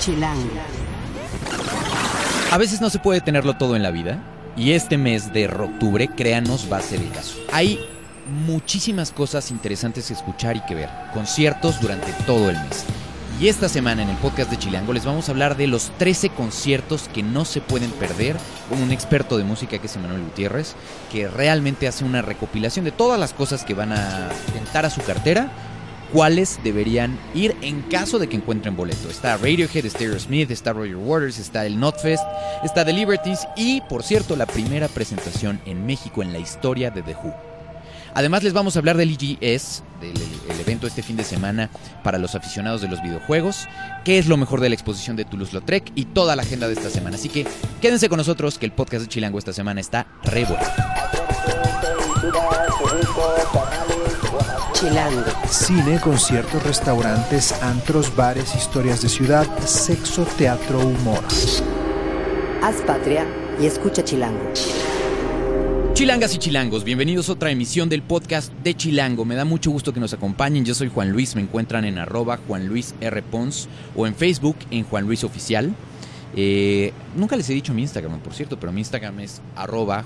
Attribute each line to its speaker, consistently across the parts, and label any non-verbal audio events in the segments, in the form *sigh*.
Speaker 1: Chilango.
Speaker 2: A veces no se puede tenerlo todo en la vida y este mes de octubre, créanos, va a ser el caso. Hay muchísimas cosas interesantes que escuchar y que ver, conciertos durante todo el mes. Y esta semana en el podcast de Chilango les vamos a hablar de los 13 conciertos que no se pueden perder con un experto de música que es Emanuel Gutiérrez, que realmente hace una recopilación de todas las cosas que van a tentar a su cartera cuáles deberían ir en caso de que encuentren boleto. Está Radiohead, Stereo Smith, está Roger Waters, está el Notfest, está The Liberties y, por cierto, la primera presentación en México en la historia de The Who. Además les vamos a hablar del EGS, del el evento este fin de semana para los aficionados de los videojuegos, qué es lo mejor de la exposición de Toulouse-Lautrec y toda la agenda de esta semana. Así que quédense con nosotros que el podcast de Chilango esta semana está re bueno.
Speaker 1: Chilango.
Speaker 3: Cine, conciertos, restaurantes, antros, bares, historias de ciudad, sexo, teatro, humor.
Speaker 1: Haz patria y escucha Chilango.
Speaker 2: Chilangas y chilangos, bienvenidos a otra emisión del podcast de Chilango. Me da mucho gusto que nos acompañen. Yo soy Juan Luis, me encuentran en arroba Juan Luis R. Pons o en Facebook en Juan Luis Oficial. Eh, nunca les he dicho mi Instagram, por cierto, pero mi Instagram es arroba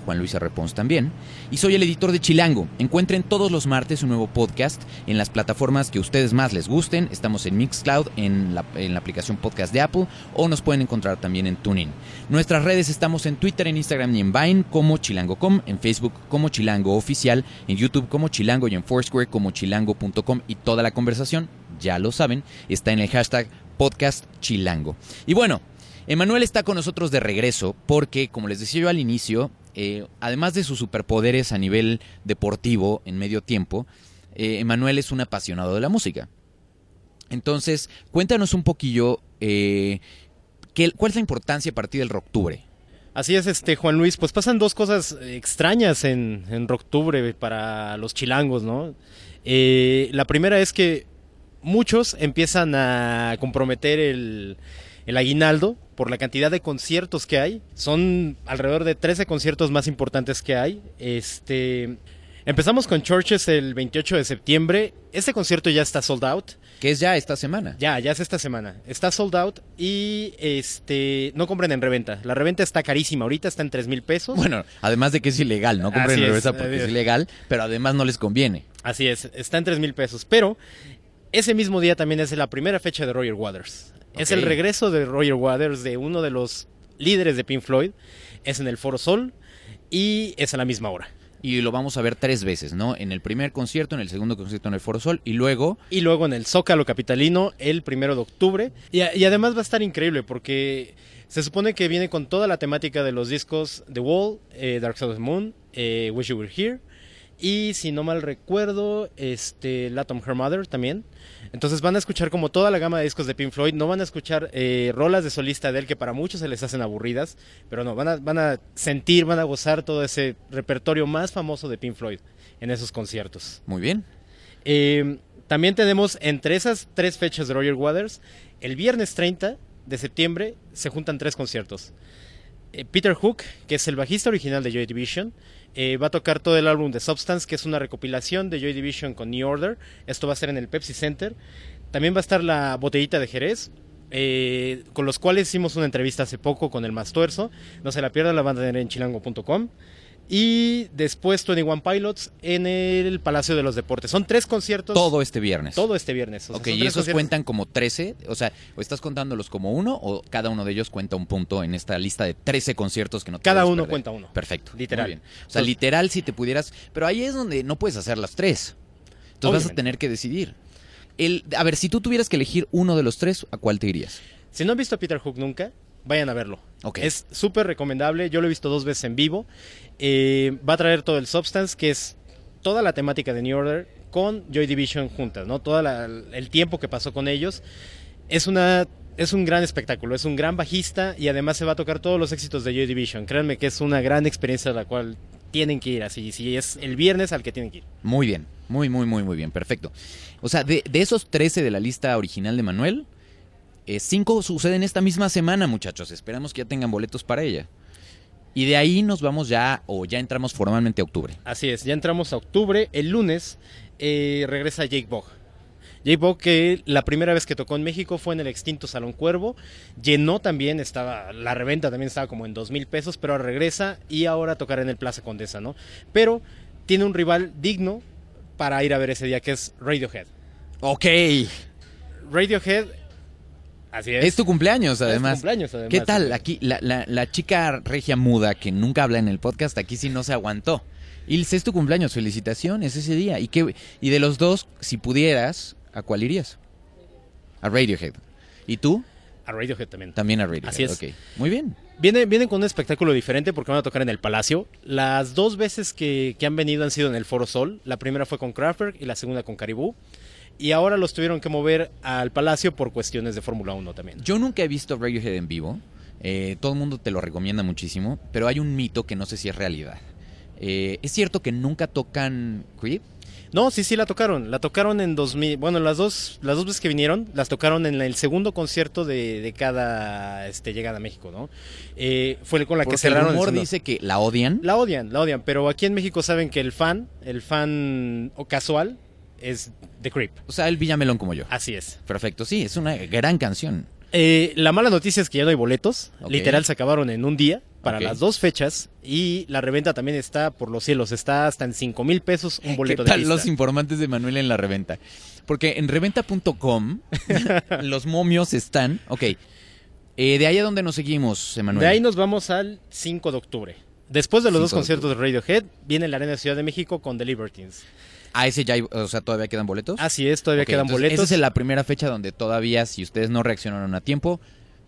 Speaker 2: también. Y soy el editor de Chilango. Encuentren todos los martes un nuevo podcast en las plataformas que ustedes más les gusten. Estamos en Mixcloud, en la, en la aplicación podcast de Apple o nos pueden encontrar también en TuneIn. Nuestras redes estamos en Twitter, en Instagram y en Vine como chilango.com, en Facebook como Chilango Oficial, en YouTube como Chilango y en Foursquare como chilango.com y toda la conversación, ya lo saben, está en el hashtag podcast chilango. Y bueno, Emanuel está con nosotros de regreso porque, como les decía yo al inicio, eh, además de sus superpoderes a nivel deportivo en medio tiempo, eh, Emanuel es un apasionado de la música. Entonces, cuéntanos un poquillo eh, ¿qué, cuál es la importancia para ti del Rocktubre.
Speaker 4: Así es, este Juan Luis, pues pasan dos cosas extrañas en, en Rocktubre para los chilangos, ¿no? Eh, la primera es que muchos empiezan a comprometer el aguinaldo por la cantidad de conciertos que hay. Son alrededor de 13 conciertos más importantes que hay. Este, empezamos con Churches el 28 de septiembre. Este concierto ya está sold out.
Speaker 2: Que es ya esta semana.
Speaker 4: Ya, ya es esta semana. Está sold out y este no compren en reventa. La reventa está carísima. Ahorita está en 3 mil pesos.
Speaker 2: Bueno, además de que es ilegal, no compren
Speaker 4: Así
Speaker 2: en
Speaker 4: es.
Speaker 2: reventa porque es ilegal, pero además no les conviene.
Speaker 4: Así es, está en 3 mil pesos. Pero ese mismo día también es la primera fecha de Roger Waters. Es el regreso de Roger Waters, de uno de los líderes de Pink Floyd. Es en el Foro Sol y es a la misma hora.
Speaker 2: Y lo vamos a ver tres veces, ¿no? En el primer concierto, en el segundo concierto en el Foro Sol y luego
Speaker 4: Y luego en el Zócalo Capitalino el primero de octubre. Y además va a estar increíble porque se supone que viene con toda la temática de los discos The Wall, eh, Dark Side of the Moon, eh, Wish You Were Here. Y si no mal recuerdo, este, Latom Her Mother también. Entonces van a escuchar como toda la gama de discos de Pink Floyd. No van a escuchar eh, rolas de solista de él que para muchos se les hacen aburridas. Pero no, van a, van a sentir, van a gozar todo ese repertorio más famoso de Pink Floyd en esos conciertos.
Speaker 2: muy bien.
Speaker 4: Eh, también tenemos entre esas tres fechas de Roger Waters, el viernes 30 de septiembre se juntan tres conciertos. Eh, Peter Hook, que es el bajista original de Joy Division, eh, va a tocar todo el álbum de Substance, que es una recopilación de Joy Division con New Order. Esto va a ser en el Pepsi Center. También va a estar la botellita de Jerez, eh, con los cuales hicimos una entrevista hace poco con el Mastuerzo. No se la pierdan, la van a tener en chilango.com. Y después 21 Pilots en el Palacio de los Deportes. Son tres conciertos.
Speaker 2: Todo este viernes.
Speaker 4: Todo este viernes. O
Speaker 2: ok, y esos
Speaker 4: conciertos.
Speaker 2: cuentan como 13, o sea, o estás contándolos como uno o cada uno de ellos cuenta un punto en esta lista de 13 conciertos que no te
Speaker 4: Cada uno
Speaker 2: perder?
Speaker 4: cuenta uno.
Speaker 2: Perfecto.
Speaker 4: Literal.
Speaker 2: Muy bien. O sea,
Speaker 4: Entonces-
Speaker 2: literal si te pudieras, pero ahí es donde no puedes hacer las tres. Entonces vas a tener que decidir. El, a ver, si tú tuvieras que elegir uno de los tres, ¿a cuál te irías?
Speaker 4: Si no han visto a Peter Hook nunca, vayan a verlo.
Speaker 2: Ok.
Speaker 4: Es súper recomendable. Yo lo he visto dos veces en vivo. Eh, va a traer todo el Substance, que es toda la temática de New Order con Joy Division juntas, ¿no? Todo el tiempo que pasó con ellos. Es una es un gran espectáculo, es un gran bajista y además se va a tocar todos los éxitos de Joy Division. Créanme que es una gran experiencia a la cual tienen que ir, así, si es el viernes al que tienen que ir.
Speaker 2: Muy bien, muy, muy, muy, muy bien, perfecto. O sea, de, de esos 13 de la lista original de Manuel, 5 suceden esta misma semana, muchachos. Esperamos que ya tengan boletos para ella. Y de ahí nos vamos ya, o ya entramos formalmente a octubre.
Speaker 4: Así es, ya entramos a octubre. El lunes eh, regresa Jake Bogg. J-Pop que la primera vez que tocó en México fue en el extinto Salón Cuervo. Llenó también, estaba la reventa también estaba como en dos mil pesos, pero ahora regresa y ahora tocará en el Plaza Condesa, ¿no? Pero tiene un rival digno para ir a ver ese día, que es Radiohead.
Speaker 2: Ok.
Speaker 4: Radiohead, así es.
Speaker 2: Es tu cumpleaños,
Speaker 4: Es tu
Speaker 2: además.
Speaker 4: cumpleaños, además.
Speaker 2: ¿Qué tal? Aquí, la, la- la chica regia muda que nunca habla en el podcast, aquí sí no se aguantó. Ilse, es tu cumpleaños, felicitaciones ese día. ¿Y, qué, y de los dos, si pudieras, ¿a cuál irías? A Radiohead. ¿Y tú?
Speaker 4: A Radiohead también.
Speaker 2: También a Radiohead.
Speaker 4: Así es.
Speaker 2: Muy bien.
Speaker 4: Viene, vienen con un espectáculo diferente porque van a tocar en el Palacio. Las dos veces que, que han venido han sido en el Foro Sol. La primera fue con Kraftwerk y la segunda con Caribú. Y ahora los tuvieron que mover al Palacio por cuestiones de Fórmula 1 también.
Speaker 2: Yo nunca he visto Radiohead en vivo. Eh, todo el mundo te lo recomienda muchísimo. Pero hay un mito que no sé si es realidad. Eh, ¿Es cierto que nunca tocan Creep?
Speaker 4: No, sí, sí la tocaron. La tocaron en 2000. Bueno, las dos, las dos veces que vinieron, las tocaron en el segundo concierto de, de cada este, llegada a México, ¿no? Eh, fue con la
Speaker 2: Porque
Speaker 4: que cerraron.
Speaker 2: el
Speaker 4: el
Speaker 2: rumor
Speaker 4: segundo.
Speaker 2: dice que la odian.
Speaker 4: La odian, la odian, pero aquí en México saben que el fan, el fan o casual, es The Creep.
Speaker 2: O sea, el Villamelón como yo.
Speaker 4: Así es.
Speaker 2: Perfecto, sí, es una gran canción.
Speaker 4: Eh, la mala noticia es que ya no hay boletos. Literal se acabaron en un día para las dos fechas y la reventa también está por los cielos. Está hasta en 5 mil pesos un boleto
Speaker 2: ¿Qué tal
Speaker 4: de
Speaker 2: los
Speaker 4: lista.
Speaker 2: informantes de Manuel en la reventa? Porque en reventa.com *laughs* los momios están... Ok, eh, de ahí a donde nos seguimos, Emanuel.
Speaker 4: De ahí nos vamos al 5 de octubre. Después de los
Speaker 2: 5
Speaker 4: dos
Speaker 2: de
Speaker 4: conciertos de Radiohead, viene la Arena de Ciudad de México con The Libertines.
Speaker 2: A ese ya, hay- o sea, todavía quedan boletos.
Speaker 4: Así es, todavía quedan
Speaker 2: entonces,
Speaker 4: boletos.
Speaker 2: Esa es la primera fecha donde todavía, si ustedes no reaccionaron a tiempo,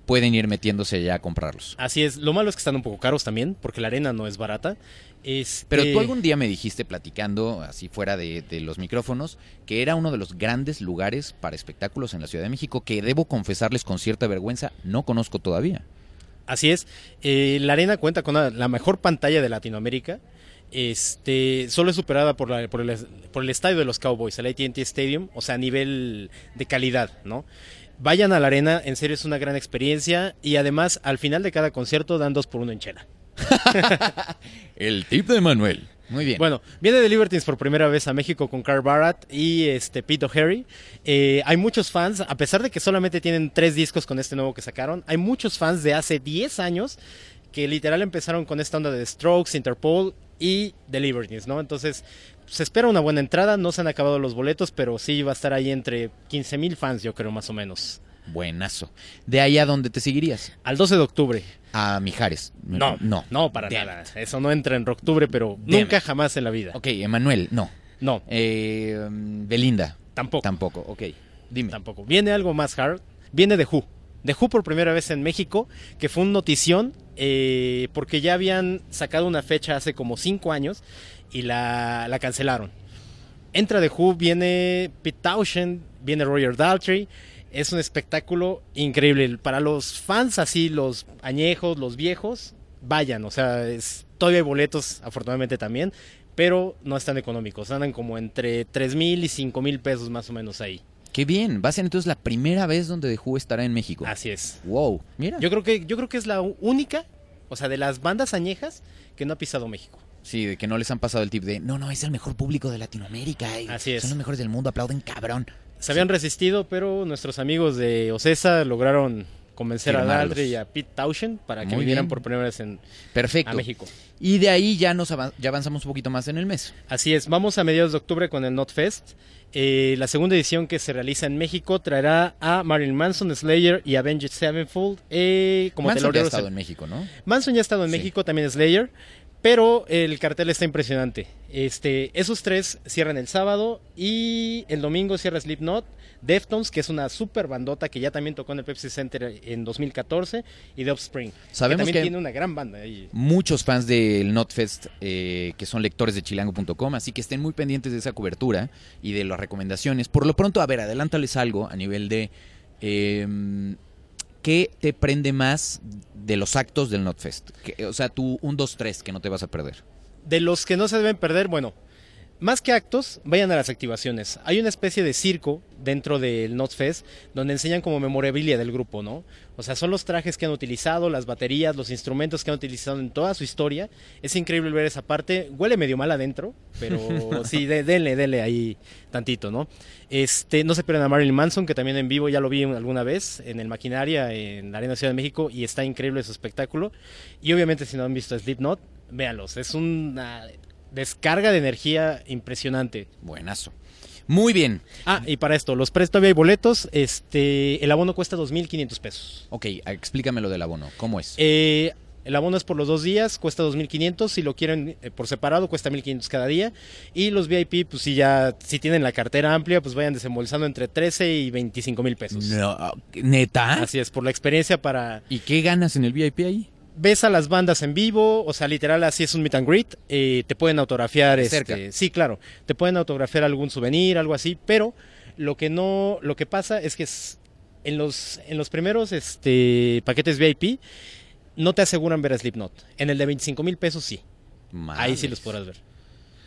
Speaker 2: pueden ir metiéndose ya a comprarlos.
Speaker 4: Así es. Lo malo es que están un poco caros también, porque la arena no es barata. Este,
Speaker 2: Pero tú algún día me dijiste, platicando así fuera de, de los micrófonos, que era uno de los grandes lugares para espectáculos en la Ciudad de México, que debo confesarles con cierta vergüenza, no conozco todavía.
Speaker 4: Así es. Eh, la arena cuenta con la mejor pantalla de Latinoamérica. Este, solo es superada por, la- por, el, por el estadio de los Cowboys, el AT&T Stadium, o sea, a nivel de calidad, ¿no? Vayan a la arena, en serio es una gran experiencia y además al final de cada concierto dan dos por uno en chela. *laughs*
Speaker 2: El tip de Manuel. Muy bien.
Speaker 4: Bueno, viene The Libertines por primera vez a México con Carl Barat y este Pete O'Harry. Eh, hay muchos fans, a pesar de que solamente tienen tres discos con este nuevo que sacaron, hay muchos fans de hace 10 años que literal empezaron con esta onda de Strokes, Interpol y The Libertines, ¿no? Entonces, se espera una buena entrada, no se han acabado los boletos, pero sí va a estar ahí entre 15 mil fans, yo creo, más o menos.
Speaker 2: Buenazo. ¿De ahí a dónde te seguirías?
Speaker 4: Al 12 de octubre.
Speaker 2: A Mijares.
Speaker 4: No,
Speaker 2: No.
Speaker 4: no, para
Speaker 2: Damn
Speaker 4: nada.
Speaker 2: it.
Speaker 4: Eso no entra en octubre, pero
Speaker 2: Damn
Speaker 4: nunca
Speaker 2: it.
Speaker 4: jamás en la vida.
Speaker 2: Ok, Emanuel, no.
Speaker 4: No,
Speaker 2: Eh, um, Belinda,
Speaker 4: tampoco.
Speaker 2: tampoco. Ok, dime.
Speaker 4: Tampoco. Viene algo más hard. Viene de Who. De Who por primera vez en México, que fue un notición, eh, porque ya habían sacado una fecha hace como cinco años y la, la cancelaron. Entra de Who, viene Pete Townshend, viene Roger Daltrey. Es un espectáculo increíble. Para los fans así, los añejos, los viejos, vayan. O sea, todavía hay boletos, afortunadamente también, pero no están económicos. Andan como entre 3 mil y 5 mil pesos más o menos ahí.
Speaker 2: Qué bien. Va a ser entonces la primera vez donde The Who estará en México.
Speaker 4: Así es.
Speaker 2: Wow. Mira.
Speaker 4: Yo creo que yo creo que es la única, o sea, de las bandas añejas que no ha pisado México.
Speaker 2: Sí, de que no les han pasado el tip de, no, no, es el mejor público de Latinoamérica. y
Speaker 4: Así es.
Speaker 2: Son los mejores del mundo, aplauden cabrón.
Speaker 4: Se habían resistido, pero nuestros amigos de Ocesa lograron convencer a. Daldry y a Pete Townshend para que
Speaker 2: Muy
Speaker 4: vinieran
Speaker 2: bien.
Speaker 4: por primera vez en,
Speaker 2: Perfecto.
Speaker 4: a México.
Speaker 2: Y de ahí ya nos avan- ya avanzamos un poquito más en el mes.
Speaker 4: Así es, vamos a mediados de octubre con el NotFest. Eh, la segunda edición que se realiza en México traerá a Marilyn Manson, Slayer y Avenged Sevenfold eh, como
Speaker 2: Manson ya ha estado
Speaker 4: en-
Speaker 2: en México, ¿no?
Speaker 4: Manson ya ha estado en
Speaker 2: Sí.
Speaker 4: México, también Slayer, pero el cartel está impresionante. Este, esos tres cierran el sábado y el domingo cierra Slipknot, Deftones, que es una super bandota que ya también tocó en el Pepsi Center en 2014, y The Offspring.
Speaker 2: Sabemos
Speaker 4: que también
Speaker 2: que-
Speaker 4: tiene una gran banda ahí.
Speaker 2: Muchos fans del NotFest eh, que son lectores de chilango.com, así que estén muy pendientes de esa cobertura y de las recomendaciones. Por lo pronto, a ver, adelántales algo a nivel de eh, qué te prende más de los actos del NotFest. O sea, tú un 2, 3 que no te vas a perder.
Speaker 4: De los que no se deben perder, bueno, más que actos, vayan a las activaciones. Hay una especie de circo dentro del Notes Fest donde enseñan como memorabilia del grupo, ¿no? O sea, son los trajes que han utilizado, las baterías, los instrumentos que han utilizado en toda su historia. Es increíble ver esa parte. Huele medio mal adentro, pero *laughs* sí, de, denle, denle ahí tantito, ¿no? Este, no se pierdan a Marilyn Manson, que también en vivo ya lo vi alguna vez en el Maquinaria, en la Arena Ciudad de México, y está increíble su espectáculo. Y obviamente, si no han visto Slipknot, véanlos. Es una descarga de energía impresionante.
Speaker 2: Buenazo. Muy bien.
Speaker 4: Ah, y para esto, los precios todavía hay boletos. Este, el abono cuesta 2.500 pesos.
Speaker 2: Ok, explícame lo del abono. ¿Cómo es?
Speaker 4: Eh, el abono es por los dos días, cuesta 2.500. Si lo quieren eh, por separado, cuesta 1.500 cada día. Y los VIP, pues si ya, si tienen la cartera amplia, pues vayan desembolsando entre 13 y 25 mil pesos.
Speaker 2: No, ¿Neta?
Speaker 4: Así es, por la experiencia para...
Speaker 2: ¿Y qué ganas en el VIP ahí?
Speaker 4: Ves a las bandas en vivo, o sea, literal así es un meet and greet, eh, te pueden autografiar, este, sí, claro, te pueden autografiar algún souvenir, algo así, pero lo que no, lo que pasa es que en los, en los primeros este, paquetes VIP no te aseguran ver a Slipknot, en el de 25 mil pesos sí, ahí sí los podrás ver.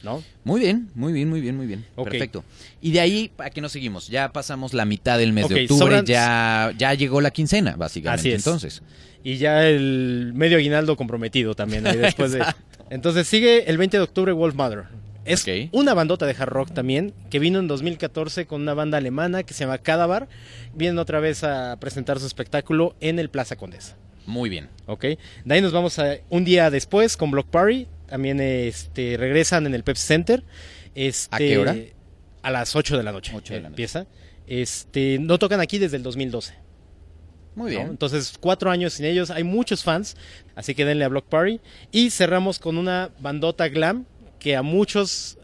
Speaker 4: ¿No?
Speaker 2: Muy bien, muy bien, muy bien, muy bien. Perfecto. Y de ahí, ¿a qué nos seguimos? Ya pasamos la mitad del mes de octubre, ya, ya llegó la quincena, básicamente. Así es. Entonces
Speaker 4: y ya el medio aguinaldo comprometido también ahí después de... Entonces sigue el 20 de octubre Wolf Mother. Es una bandota de hard rock también, que vino en 2014 con una banda alemana que se llama Cadavar. Vienen otra vez a presentar su espectáculo en el Plaza Condesa.
Speaker 2: Muy bien.
Speaker 4: Ok. De ahí nos vamos a un día después con Block Party. También este, regresan en el Pepsi Center. Este,
Speaker 2: ¿A qué hora?
Speaker 4: A las 8 de la noche.
Speaker 2: 8 de la
Speaker 4: noche. Empieza. Este, no tocan aquí desde el 2012.
Speaker 2: Muy bien.
Speaker 4: Entonces, cuatro años sin ellos, hay muchos fans, así que denle a Block Party. Y cerramos con una bandota glam que a muchos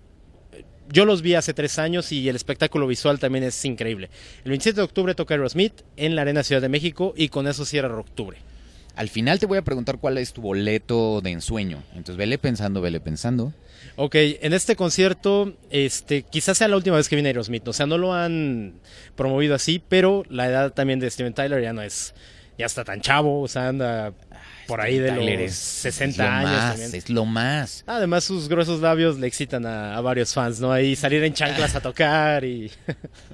Speaker 4: yo los vi hace tres años y el espectáculo visual también es increíble. El 27 de octubre toca Aerosmith en la Arena Ciudad de México y con eso cierra octubre.
Speaker 2: Al final te voy a preguntar cuál es tu boleto de ensueño. Entonces vele pensando, vele pensando.
Speaker 4: Ok, en este concierto, este, quizás sea la última vez que viene Aerosmith. O sea, no lo han promovido así, pero la edad también de Steven Tyler ya no es, ya está tan chavo, o sea, anda por ahí de los 60 años.
Speaker 2: Es lo más.
Speaker 4: Además, sus gruesos labios le excitan a, a varios fans, ¿no? Ahí salir en chanclas a tocar y.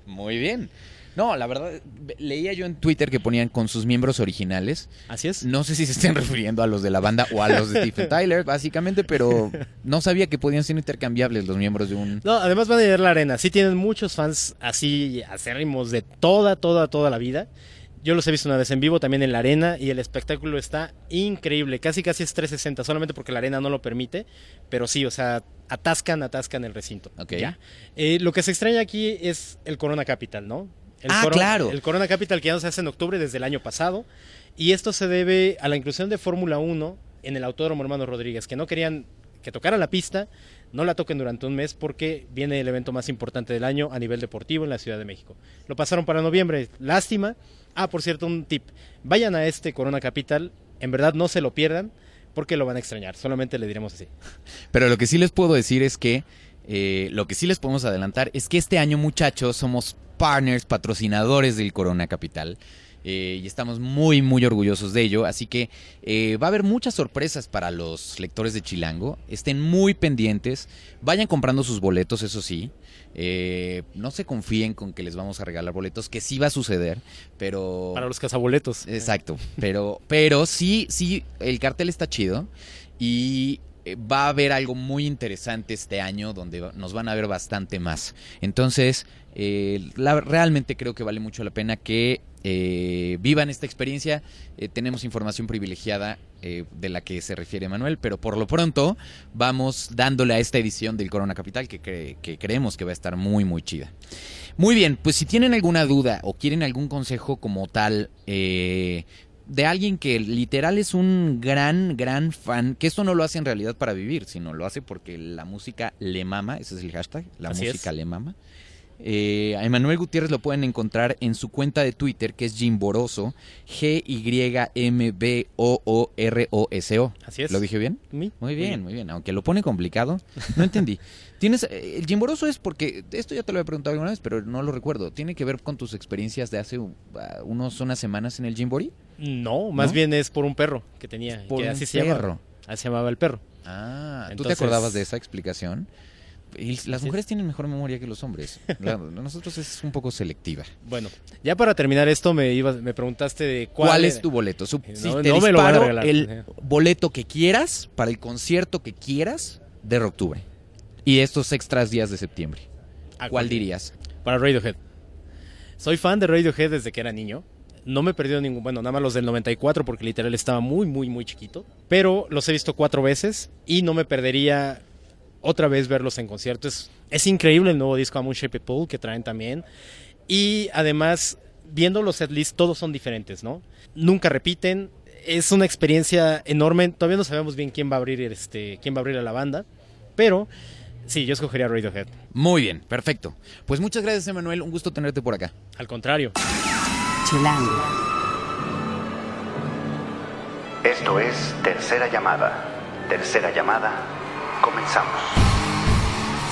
Speaker 2: Muy bien. No, la verdad, leía yo en Twitter que ponían con sus miembros originales.
Speaker 4: Así es.
Speaker 2: No sé si se estén *laughs* refiriendo a los de la banda o a los de Stephen *laughs* Tyler, básicamente, pero no sabía que podían ser intercambiables los miembros de un...
Speaker 4: No, además van a ir a la arena. Sí tienen muchos fans así acérrimos de toda, toda, toda la vida. Yo los he visto una vez en vivo también en la arena y el espectáculo está increíble. Casi casi es 360, solamente porque la arena no lo permite. Pero sí, o sea, atascan, atascan el recinto.
Speaker 2: Ok.
Speaker 4: Eh, lo que se extraña aquí es el Corona Capital, ¿no? El
Speaker 2: ah, claro.
Speaker 4: El Corona Capital que ya no se hace en octubre desde el año pasado. Y esto se debe a la inclusión de Fórmula 1 en el Autódromo Hermano Rodríguez, que no querían que tocara la pista, no la toquen durante un mes porque viene el evento más importante del año a nivel deportivo en la Ciudad de México. Lo pasaron para noviembre, lástima. Ah, por cierto, un tip. Vayan a este Corona Capital, en verdad no se lo pierdan porque lo van a extrañar, solamente le diremos así.
Speaker 2: Pero lo que sí les puedo decir es que, eh, lo que sí les podemos adelantar es que este año muchachos somos partners, patrocinadores del Corona Capital. Eh, y estamos muy, muy orgullosos de ello. Así que eh, va a haber muchas sorpresas para los lectores de Chilango. Estén muy pendientes. Vayan comprando sus boletos, eso sí. Eh, no se confíen con que les vamos a regalar boletos, que sí va a suceder, pero...
Speaker 4: Para los cazaboletos.
Speaker 2: Exacto. Pero, pero sí, sí, el cartel está chido. Y va a haber algo muy interesante este año donde nos van a ver bastante más. Entonces, realmente creo que vale mucho la pena que eh, vivan esta experiencia. Eh, tenemos información privilegiada eh, de la que se refiere Manuel, pero por lo pronto vamos dándole a esta edición del Corona Capital que, creemos que va a estar muy, muy chida. Muy bien, pues si tienen alguna duda o quieren algún consejo como tal de alguien que literal es un gran, gran fan, que esto no lo hace en realidad para vivir, sino lo hace porque la música le mama, ese es el hashtag, la música le mama. Eh, a Emanuel Gutiérrez lo pueden encontrar en su cuenta de Twitter, que es Jimboroso, G-Y-M-B-O-O-R-O-S-O.
Speaker 4: Así es.
Speaker 2: ¿Lo dije bien? Muy bien, muy bien. Aunque lo pone complicado, no entendí. *laughs* Tienes, eh, el Jimboroso es porque, esto ya te lo he preguntado alguna vez, pero no lo recuerdo. ¿Tiene que ver con tus experiencias de hace uh, unos, unas semanas en el Jimbori?
Speaker 4: No, más bien es por un perro que tenía.
Speaker 2: Por
Speaker 4: que
Speaker 2: así se perro.
Speaker 4: así se llamaba el perro.
Speaker 2: Ah, ¿tú te acordabas de esa explicación? Y las mujeres tienen mejor memoria que los hombres. La- nosotros es un poco selectiva.
Speaker 4: Bueno, ya para terminar esto, me, ibas- me preguntaste de cuál,
Speaker 2: ¿Cuál, es tu boleto? Su-
Speaker 4: No,
Speaker 2: si
Speaker 4: no
Speaker 2: te
Speaker 4: me lo van a regalar.
Speaker 2: el boleto que quieras para el concierto que quieras de octubre. Y estos extras días de septiembre.
Speaker 4: ¿A
Speaker 2: ¿Cuál dirías?
Speaker 4: Para Radiohead. Soy fan de Radiohead desde que era niño. No me he perdido ningún, bueno, nada más los del 94 porque literal estaba muy, muy, muy chiquito. Pero los he visto cuatro veces y no me perdería otra vez verlos en concierto. Es, es increíble el nuevo disco A Moon Shaped Pool que traen también. Y además, viendo los setlists, todos son diferentes, ¿no? Nunca repiten. Es una experiencia enorme. Todavía no sabemos bien quién va a abrir, este, quién va a abrir a la banda. Pero sí, yo escogería Radiohead.
Speaker 2: Muy bien, perfecto. Pues muchas gracias, Emanuel. Un gusto tenerte por acá.
Speaker 4: Al contrario.
Speaker 1: Chilango.
Speaker 5: Esto es Tercera Llamada. Tercera Llamada. Comenzamos.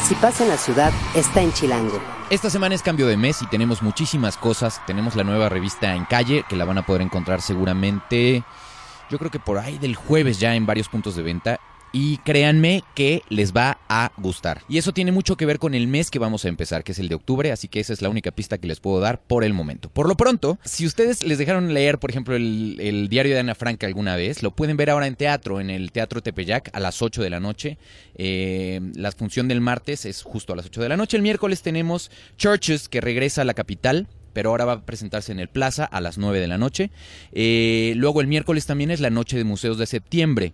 Speaker 1: Si pasa en la ciudad, está en Chilango.
Speaker 2: Esta semana es cambio de mes y tenemos muchísimas cosas. Tenemos la nueva revista en calle que la van a poder encontrar seguramente, yo creo que por ahí del jueves ya en varios puntos de venta. Y créanme que les va a gustar. Y eso tiene mucho que ver con el mes que vamos a empezar, que es el de octubre, así que esa es la única pista que les puedo dar por el momento. Por lo pronto, si ustedes les dejaron leer, por ejemplo, el, diario de Ana Frank alguna vez, lo pueden ver ahora en teatro, en el Teatro Tepeyac, a las 8 de la noche. Eh, la función del martes es justo a las 8 de la noche. El miércoles tenemos Churches, que regresa a la capital pero ahora va a presentarse en el Plaza a las 9 de la noche. Eh, luego el miércoles también es la noche de museos de septiembre.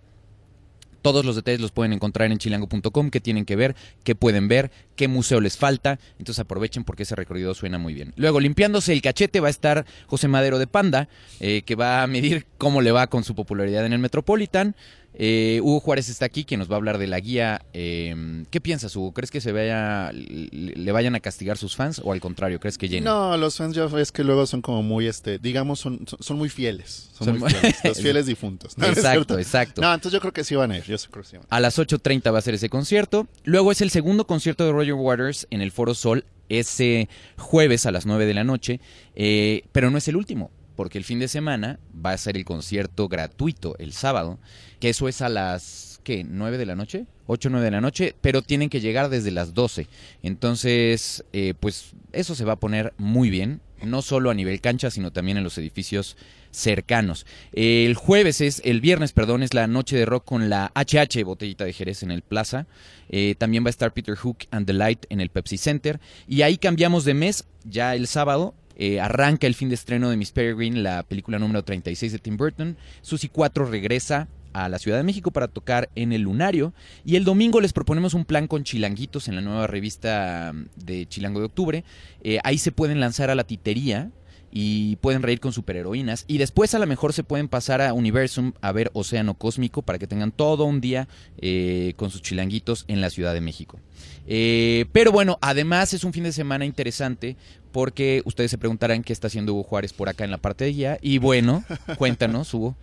Speaker 2: Todos los detalles los pueden encontrar en chilango.com, qué tienen que ver, qué pueden ver, qué museo les falta. Entonces aprovechen porque ese recorrido suena muy bien. Luego, limpiándose el cachete, va a estar José Madero de Panda, eh, que va a medir cómo le va con su popularidad en el Metropolitan. Eh, Hugo Juárez está aquí, quien nos va a hablar de la guía. Eh, ¿Qué piensas, Hugo? ¿Crees que se vaya, le vayan a castigar sus fans o al contrario, crees que llenen?
Speaker 6: No, los fans ya ves que luego son como muy, este, digamos, son, son, muy fieles. Son,
Speaker 2: Son
Speaker 6: muy fieles. Los *laughs* fieles difuntos. ¿no? *laughs* ¿No es
Speaker 2: exacto, exacto.
Speaker 6: No, entonces yo creo que sí van a ir. Yo creo que sí van a ir.
Speaker 2: A las 8.30 va a ser ese concierto. Luego es el segundo concierto de Roger Waters en el Foro Sol, ese jueves a las 9 de la noche. Eh, pero no es el último, porque el fin de semana va a ser el concierto gratuito el sábado, que eso es a las, ¿qué? ¿9 de la noche? 8 o 9 de la noche, pero tienen que llegar desde las 12. Entonces, eh, pues eso se va a poner muy bien, no solo a nivel cancha, sino también en los edificios cercanos. El jueves es, el viernes, perdón, es la noche de rock con la HH Botellita de Jerez en el Plaza. Eh, también va a estar Peter Hook and the Light en el Pepsi Center. Y ahí cambiamos de mes, ya el sábado. eh, arranca el fin de estreno de Miss Peregrine, la película número 36 de Tim Burton. Susi 4 regresa a la Ciudad de México para tocar en el Lunario. Y el domingo les proponemos un plan con chilanguitos en la nueva revista mm, de Chilango de Octubre. Eh, ahí se pueden lanzar a la titería y pueden reír con superheroínas. Y después a lo mejor se pueden pasar a Universum a ver Océano Cósmico para que tengan todo un día eh, con sus chilanguitos en la Ciudad de México. Eh, pero bueno, además es un fin de semana interesante porque ustedes se preguntarán qué está haciendo Hugo Juárez por acá en la parte de guía. Y bueno, cuéntanos, Hugo.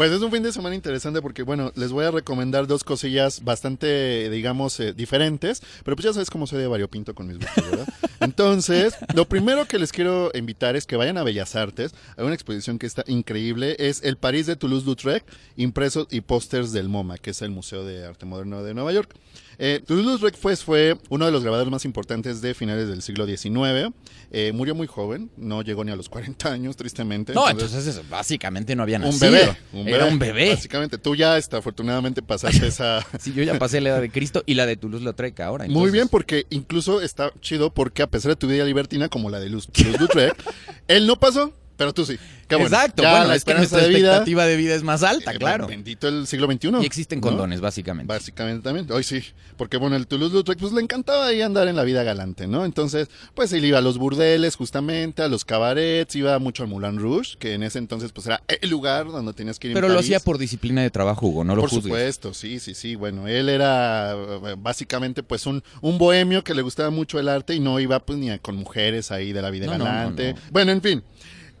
Speaker 6: Pues es un fin de semana interesante porque, bueno, les voy a recomendar dos cosillas bastante, digamos, eh, diferentes, pero pues ya sabes cómo soy de variopinto con mis gustos, ¿verdad? *laughs* Entonces, lo primero que les quiero invitar es que vayan a Bellas Artes, hay una exposición que está increíble, es el París de Toulouse-Lautrec, impresos y pósters del MoMA, que es el Museo de Arte Moderno de Nueva York. Eh, Toulouse-Lautrec pues, fue uno de los grabadores más importantes de finales del siglo XIX, eh, murió muy joven, no llegó ni a los 40 años, tristemente.
Speaker 2: No, entonces básicamente no había
Speaker 6: un
Speaker 2: nacido.
Speaker 6: bebé, un
Speaker 2: Era un bebé.
Speaker 6: Básicamente, tú ya está, afortunadamente pasaste esa... *laughs*
Speaker 2: Sí, yo ya pasé la edad de Cristo y la de Toulouse-Lautrec ahora.
Speaker 6: Muy
Speaker 2: entonces-
Speaker 6: bien, porque incluso está chido porque a pesar de tu vida libertina como la de Luz, Lautrec, *laughs* él no pasó, pero tú sí. Qué bueno.
Speaker 2: Exacto,
Speaker 6: Ya
Speaker 2: bueno,
Speaker 6: la
Speaker 2: es que
Speaker 6: esperanza
Speaker 2: nuestra
Speaker 6: de vida,
Speaker 2: expectativa de vida es más alta,
Speaker 6: eh,
Speaker 2: claro.
Speaker 6: Bendito el siglo XXI.
Speaker 2: Y existen
Speaker 6: ¿no?
Speaker 2: condones, básicamente.
Speaker 6: Básicamente también, hoy sí, porque bueno, el Toulouse-Lautrec pues le encantaba ahí andar en la vida galante, ¿no? Entonces, pues él iba a los burdeles justamente, a los cabarets, iba mucho al Moulin Rouge, que en ese entonces pues era el lugar donde tenías que ir en
Speaker 2: Pero lo
Speaker 6: París.
Speaker 2: hacía por disciplina de trabajo, Hugo, no lo
Speaker 6: Por
Speaker 2: juzgues.
Speaker 6: supuesto, sí, sí, sí. Bueno, él era eh, básicamente pues un, un bohemio que le gustaba mucho el arte y no iba pues ni a- con mujeres ahí de la vida
Speaker 2: No,
Speaker 6: galante.
Speaker 2: no, no.
Speaker 6: Bueno, en fin.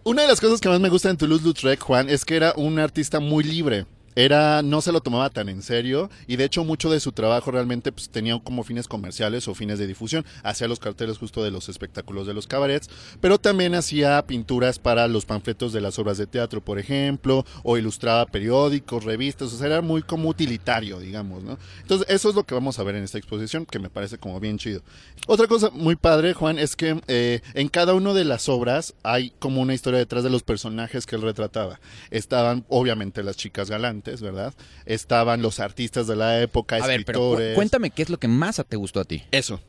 Speaker 6: Una de las cosas que más me gusta en Toulouse-Lautrec, Juan, es que era un artista muy libre. Era no se lo tomaba tan en serio y de hecho mucho de su trabajo realmente pues, tenía como fines comerciales o fines de difusión. Hacía los carteles justo de los espectáculos de los cabarets, pero también hacía pinturas para los panfletos de las obras de teatro, por ejemplo, o ilustraba periódicos, revistas, o sea, era muy como utilitario, digamos, ¿no? Entonces, eso es lo que vamos a ver en esta exposición, que me parece como bien chido. Otra cosa muy padre, Juan, es que eh, en cada una de las obras hay como una historia detrás de los personajes que él retrataba. Estaban, obviamente, las chicas galantes, ¿verdad? Estaban los artistas de la época,
Speaker 2: A ver, pero cu-
Speaker 6: escritores.
Speaker 2: cuéntame qué es lo que más te gustó a ti.
Speaker 6: Eso.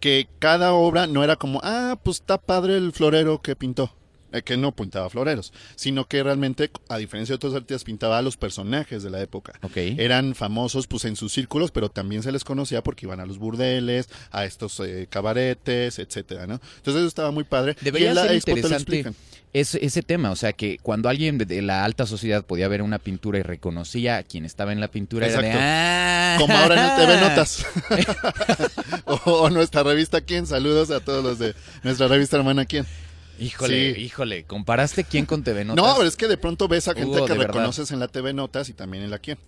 Speaker 6: Que cada obra no era como, ah, pues está padre el florero que pintó. eh, que no pintaba floreros, sino que realmente, a diferencia de otros artistas, pintaba a los personajes de la época.
Speaker 2: Ok.
Speaker 6: Eran famosos pues en sus círculos, pero también se les conocía porque iban a los burdeles, a estos eh, cabaretes, etcétera, ¿no? Entonces eso estaba muy padre. Y
Speaker 2: Debería
Speaker 6: en la
Speaker 2: ser interesante
Speaker 6: explican.
Speaker 2: ese, tema, o sea, que cuando alguien de, la alta sociedad podía ver una pintura y reconocía a quien estaba en la pintura, era de
Speaker 6: Exacto.
Speaker 2: ¡Ah!
Speaker 6: Como ahora en el TV Notas. *laughs* *laughs* o, o nuestra revista Quién. Saludos a todos los de nuestra revista hermana Quién.
Speaker 2: Híjole,
Speaker 6: Sí.
Speaker 2: híjole, ¿comparaste quién con TV Notas?
Speaker 6: No, pero es que de pronto ves a gente
Speaker 2: Hugo,
Speaker 6: que
Speaker 2: verdad.
Speaker 6: reconoces en la TV Notas y también en la Quién.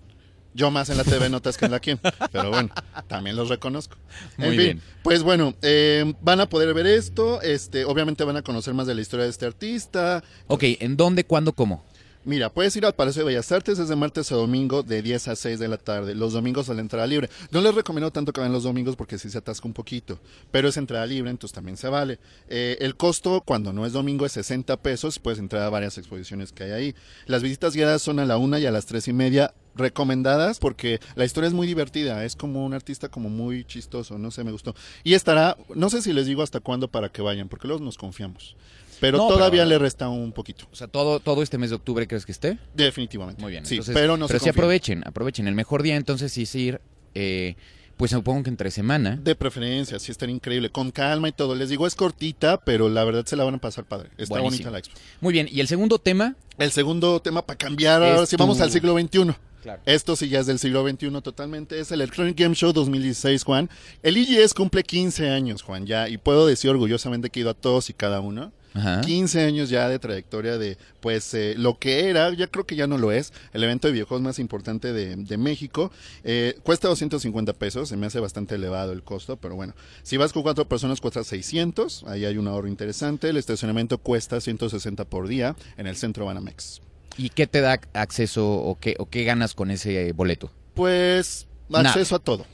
Speaker 6: Yo más en la TV Notas que en la Quién. Pero bueno, también los reconozco. En
Speaker 2: Muy
Speaker 6: fin,
Speaker 2: bien.
Speaker 6: pues bueno, eh, van a poder ver esto. Este, obviamente van a conocer más de la historia de este artista.
Speaker 2: Ok, ¿en dónde, cuándo, cómo?
Speaker 6: Mira, puedes ir al Palacio de Bellas Artes desde martes a domingo de 10 a 6 de la tarde. Los domingos a la entrada libre. No les recomiendo tanto que vayan los domingos porque sí se atasca un poquito. Pero es entrada libre, entonces también se vale. Eh, el costo cuando no es domingo es 60 pesos. Puedes entrar a varias exposiciones que hay ahí. Las visitas guiadas son a la una y a las tres y media recomendadas porque la historia es muy divertida, es como un artista como muy chistoso, no sé, me gustó. Y estará, no sé si les digo hasta cuándo para que vayan, porque luego nos confiamos. Pero
Speaker 2: No,
Speaker 6: todavía
Speaker 2: pero-
Speaker 6: le resta un poquito,
Speaker 2: O sea, todo, todo este mes de octubre, ¿crees que esté?
Speaker 6: definitivamente.
Speaker 2: Muy bien.
Speaker 6: Sí,
Speaker 2: entonces,
Speaker 6: pero no se
Speaker 2: sí aprovechen, aprovechen. El mejor día entonces sí es ir, eh, pues supongo que entre semana.
Speaker 6: De preferencia, sí está increíble, con calma y todo. Les digo, es cortita, pero la verdad se la van a pasar padre. Está
Speaker 2: Buenísimo.
Speaker 6: bonita la expo.
Speaker 2: Muy bien, y el segundo tema.
Speaker 6: El segundo tema para cambiar, ahora
Speaker 2: Es
Speaker 6: sí vamos al siglo XXI.
Speaker 2: Claro.
Speaker 6: Esto sí ya es del siglo XXI totalmente. Es el Electronic Game Show 2016, Juan. El EGS cumple 15 años, Juan, ya. Y puedo decir orgullosamente que he ido a todos y cada uno.
Speaker 2: Ajá.
Speaker 6: 15 años ya de trayectoria de, pues, eh, lo que era, ya creo que ya no lo es, el evento de videojuegos más importante de, de México. Eh, cuesta 250 pesos, se me hace bastante elevado el costo, pero bueno. Si vas con cuatro personas, cuesta 600, ahí hay un ahorro interesante. El estacionamiento cuesta 160 por día en el centro Banamex.
Speaker 2: ¿Y qué te da acceso o qué, o qué ganas con ese boleto?
Speaker 6: Pues,
Speaker 2: Nada.
Speaker 6: acceso a todo.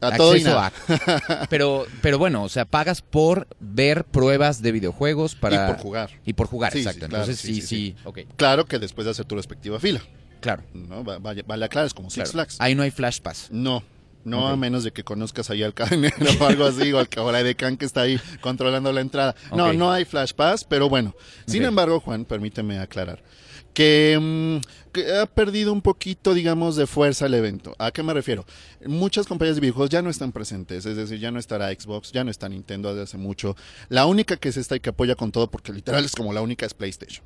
Speaker 6: A todo y nada.
Speaker 2: a- pero, pero bueno, o sea, pagas por ver pruebas de videojuegos para...
Speaker 6: Y por jugar.
Speaker 2: Y por jugar,
Speaker 6: Sí, sí,
Speaker 2: exacto.
Speaker 6: claro,
Speaker 2: Entonces
Speaker 6: sí,
Speaker 2: sí,
Speaker 6: Claro que después de hacer tu respectiva fila,
Speaker 2: claro.
Speaker 6: ¿no? Va- Vale, vale aclarar, es como Six
Speaker 2: claro.
Speaker 6: Flags.
Speaker 2: Ahí no hay Flash Pass.
Speaker 6: No, no a menos de que conozcas ahí al cadenero o algo así, o al decán que está ahí controlando la entrada. No, no hay flash pass, pero bueno. Sin embargo, Juan, permíteme aclarar que, mm, que ha perdido un poquito, digamos, de fuerza el evento. ¿A qué me refiero? Muchas compañías de videojuegos ya no están presentes, es decir, ya no estará Xbox, ya no está Nintendo desde hace mucho. La única que es esta y que apoya con todo, porque literal es como la única, es PlayStation.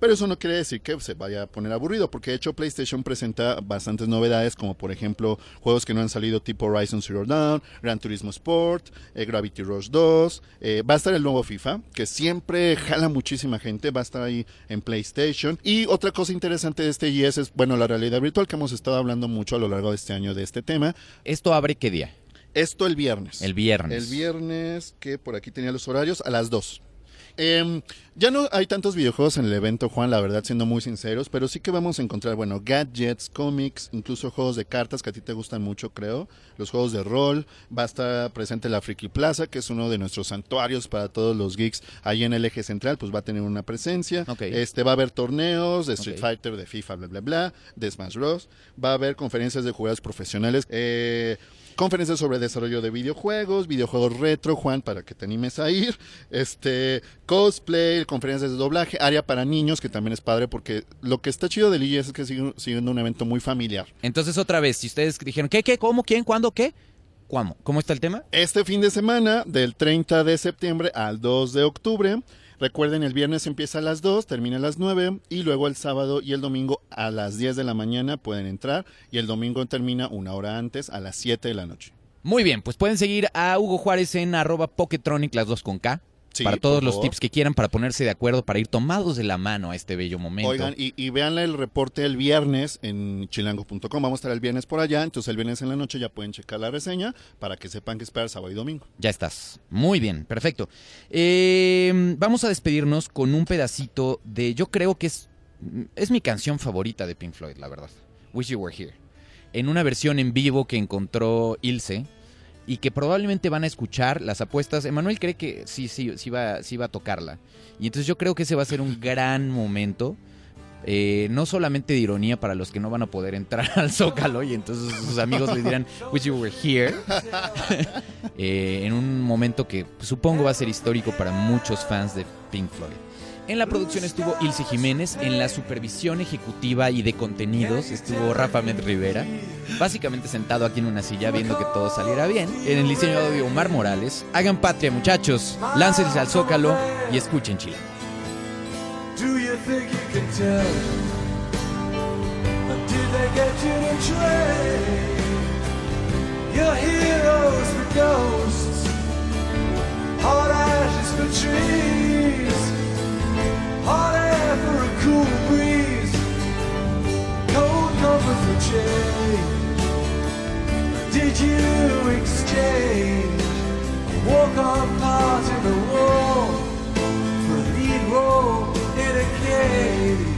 Speaker 6: Pero eso no quiere decir que se vaya a poner aburrido, porque de hecho PlayStation presenta bastantes novedades, como por ejemplo juegos que no han salido tipo Horizon Zero Dawn, Gran Turismo Sport, eh, Gravity Rush 2, eh, va a estar el nuevo FIFA, que siempre jala muchísima gente, va a estar ahí en PlayStation. Y otra cosa interesante de este IES es, bueno, la realidad virtual que hemos estado hablando mucho a lo largo de este año de este tema.
Speaker 2: ¿Esto abre qué día?
Speaker 6: Esto el viernes.
Speaker 2: El viernes.
Speaker 6: El viernes, que por aquí tenía los horarios, a las 2. Em, ya no hay tantos videojuegos en el evento, Juan, la verdad, siendo muy sinceros, pero sí que vamos a encontrar, bueno, gadgets, cómics, incluso juegos de cartas que a ti te gustan mucho, creo, los juegos de rol, va a estar presente la Friki Plaza, que es uno de nuestros santuarios para todos los geeks, ahí en el eje central, pues va a tener una presencia,
Speaker 2: Ok.
Speaker 6: este va a haber torneos de Street. Fighter, de FIFA, bla, bla, bla, de Smash Bros, va a haber conferencias de jugadores profesionales, eh, conferencias sobre desarrollo de videojuegos, videojuegos retro, Juan, para que te animes a ir, este, cosplay, conferencias de doblaje, área para niños, que también es padre, porque lo que está chido del IES es que sigue siendo un evento muy familiar.
Speaker 2: Entonces, otra vez, si ustedes dijeron, ¿qué, qué, cómo, quién, cuándo, qué? ¿Cómo? ¿Cómo está el tema?
Speaker 6: Este fin de semana, del 30 de septiembre al 2 de octubre, recuerden, el viernes empieza a las 2, termina a las 9, y luego el sábado y el domingo a las 10 de la mañana pueden entrar, y el domingo termina una hora antes, a las 7 de la noche.
Speaker 2: Muy bien, pues pueden seguir a Hugo Juárez en arroba Poketronic, las dos con K.
Speaker 6: Sí,
Speaker 2: para todos los tips que quieran para ponerse de acuerdo, para ir tomados de la mano a este bello momento.
Speaker 6: Oigan, y, y véanle el reporte el viernes en chilango.com. Vamos a estar el viernes por allá. Entonces, el viernes en la noche ya pueden checar la reseña para que sepan que esperar sábado y domingo.
Speaker 2: Ya estás. Muy bien, perfecto. Eh, vamos a despedirnos con un pedacito de. Yo creo que es. Es mi canción favorita de Pink Floyd, la verdad. Wish You Were Here. En una versión en vivo que encontró Ilse. Y que probablemente van a escuchar las apuestas. Emanuel cree que sí, sí, sí va, sí va a tocarla. Y entonces yo creo que ese va a ser un gran momento. eh, no solamente de ironía para los que no van a poder entrar *laughs* al Zócalo y entonces sus amigos les dirán, Wish You Were Here *laughs* eh, en un momento que supongo va a ser histórico para muchos fans de Pink Floyd. En la producción estuvo Ilse Jiménez, en la supervisión ejecutiva y de contenidos estuvo Rafa Med Rivera, básicamente sentado aquí en una silla viendo que todo saliera bien. En el diseño de audio Omar Morales. Hagan patria muchachos, láncense al Zócalo y escuchen Chile.
Speaker 7: Heroes ghosts, hot ashes for trees, hot air for a cool breeze, cold comfort for change? Did you exchange a walk-on part in the wall? for a lead role in a cage.